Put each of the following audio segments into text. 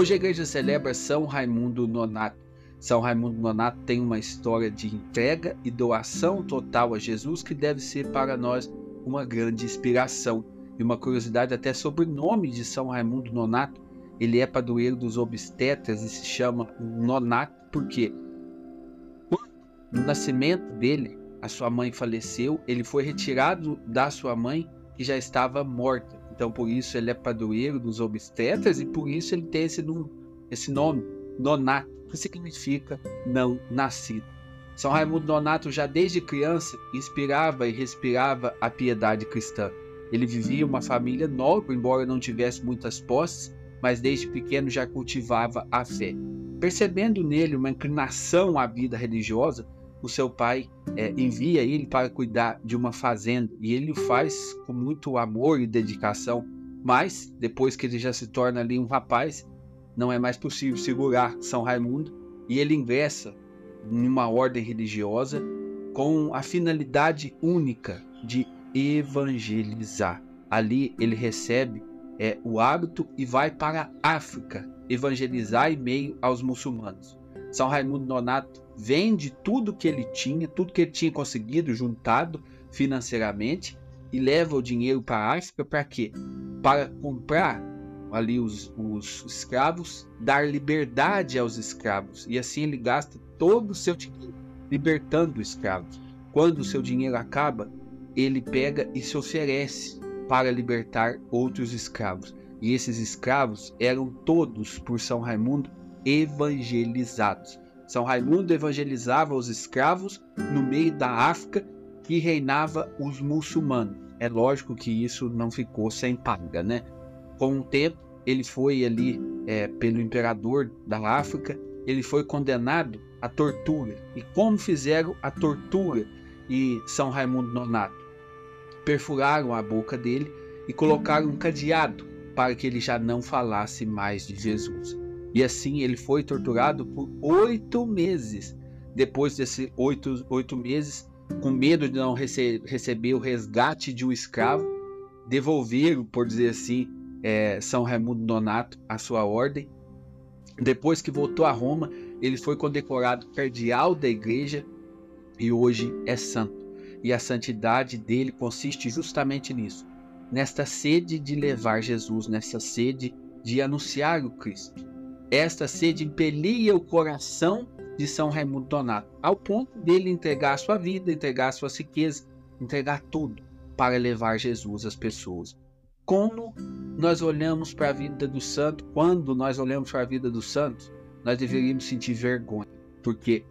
Hoje a igreja celebra São Raimundo Nonato. São Raimundo Nonato tem uma história de entrega e doação total a Jesus que deve ser para nós uma grande inspiração. E uma curiosidade até sobre o nome de São Raimundo Nonato. Ele é padroeiro dos obstetras e se chama Nonato porque no nascimento dele, a sua mãe faleceu, ele foi retirado da sua mãe que já estava morta. Então, por isso, ele é padroeiro dos obstetras e por isso ele tem esse, esse nome, Nonato, que significa não nascido. São Raimundo Nonato, já desde criança, inspirava e respirava a piedade cristã. Ele vivia uma família nobre, embora não tivesse muitas posses, mas desde pequeno já cultivava a fé. Percebendo nele uma inclinação à vida religiosa, o seu pai é, envia ele para cuidar de uma fazenda e ele o faz com muito amor e dedicação. Mas depois que ele já se torna ali um rapaz, não é mais possível segurar São Raimundo e ele ingressa em uma ordem religiosa com a finalidade única de evangelizar. Ali ele recebe é, o hábito e vai para a África evangelizar em meio aos muçulmanos. São Raimundo Nonato vende tudo que ele tinha, tudo que ele tinha conseguido, juntado financeiramente, e leva o dinheiro para a África para quê? Para comprar ali os, os escravos, dar liberdade aos escravos. E assim ele gasta todo o seu dinheiro libertando escravos. Quando o seu dinheiro acaba, ele pega e se oferece para libertar outros escravos. E esses escravos eram todos, por São Raimundo, evangelizados. São Raimundo evangelizava os escravos no meio da África que reinava os muçulmanos. É lógico que isso não ficou sem paga, né? Com o tempo, ele foi ali é, pelo imperador da África, ele foi condenado à tortura. E como fizeram a tortura e São Raimundo Nonato? Perfuraram a boca dele e colocaram um cadeado para que ele já não falasse mais de Jesus. E assim ele foi torturado por oito meses. Depois desses oito, oito meses, com medo de não rece receber o resgate de um escravo, devolveram, por dizer assim, é, São Raimundo Donato à sua ordem. Depois que voltou a Roma, ele foi condecorado cardeal da igreja e hoje é santo. E a santidade dele consiste justamente nisso, nesta sede de levar Jesus, nessa sede de anunciar o Cristo. Esta sede impelia o coração de São Raimundo Donato, ao ponto dele entregar sua vida, entregar sua riqueza, entregar tudo para levar Jesus às pessoas. Como nós olhamos para a vida do santo, quando nós olhamos para a vida do santo, nós deveríamos sentir vergonha, porque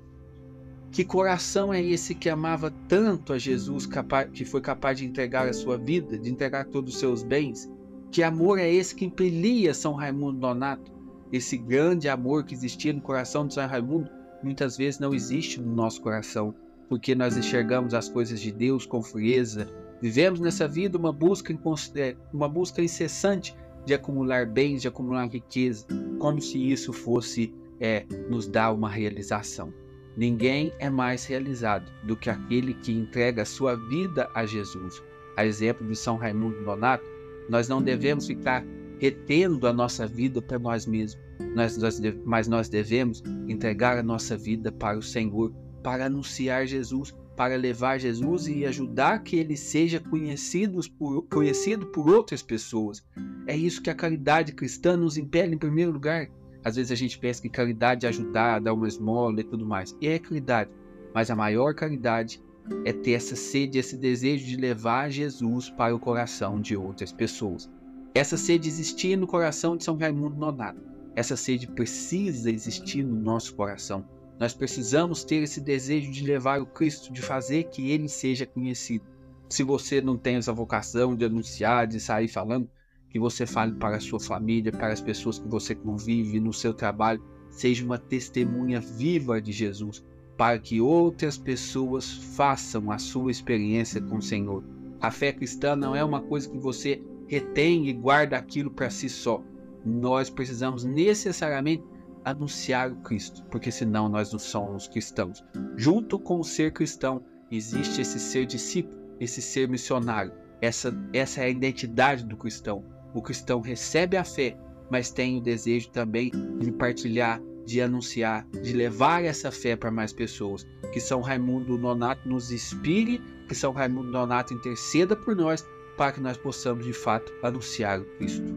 que coração é esse que amava tanto a Jesus, que foi capaz de entregar a sua vida, de entregar todos os seus bens? Que amor é esse que impelia São Raimundo Donato esse grande amor que existia no coração de São Raimundo, muitas vezes não existe no nosso coração, porque nós enxergamos as coisas de Deus com frieza. Vivemos nessa vida uma busca, é, uma busca incessante de acumular bens, de acumular riqueza, como se isso fosse é, nos dar uma realização. Ninguém é mais realizado do que aquele que entrega sua vida a Jesus. A exemplo de São Raimundo Donato, nós não devemos ficar retendo a nossa vida para nós mesmos, nós, nós, mas nós devemos entregar a nossa vida para o Senhor, para anunciar Jesus, para levar Jesus e ajudar que ele seja conhecido por, conhecido por outras pessoas. É isso que a caridade cristã nos impele em primeiro lugar. Às vezes a gente pensa que caridade é ajudar, dar uma esmola e tudo mais. E é caridade. Mas a maior caridade é ter essa sede, esse desejo de levar Jesus para o coração de outras pessoas. Essa sede existia no coração de São Raimundo Nonato. Essa sede precisa existir no nosso coração. Nós precisamos ter esse desejo de levar o Cristo, de fazer que ele seja conhecido. Se você não tem essa vocação de anunciar, de sair falando, que você fale para a sua família, para as pessoas que você convive no seu trabalho, seja uma testemunha viva de Jesus, para que outras pessoas façam a sua experiência com o Senhor. A fé cristã não é uma coisa que você retém e guarda aquilo para si só. Nós precisamos necessariamente anunciar o Cristo, porque senão nós não somos cristãos. Junto com o ser cristão, existe esse ser discípulo, esse ser missionário. Essa, essa é a identidade do cristão. O cristão recebe a fé mas tenho o desejo também de partilhar, de anunciar, de levar essa fé para mais pessoas. Que São Raimundo Nonato nos inspire, que São Raimundo Nonato interceda por nós, para que nós possamos de fato anunciar Cristo.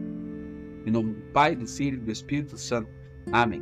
Em nome do Pai, do Filho e do Espírito Santo. Amém.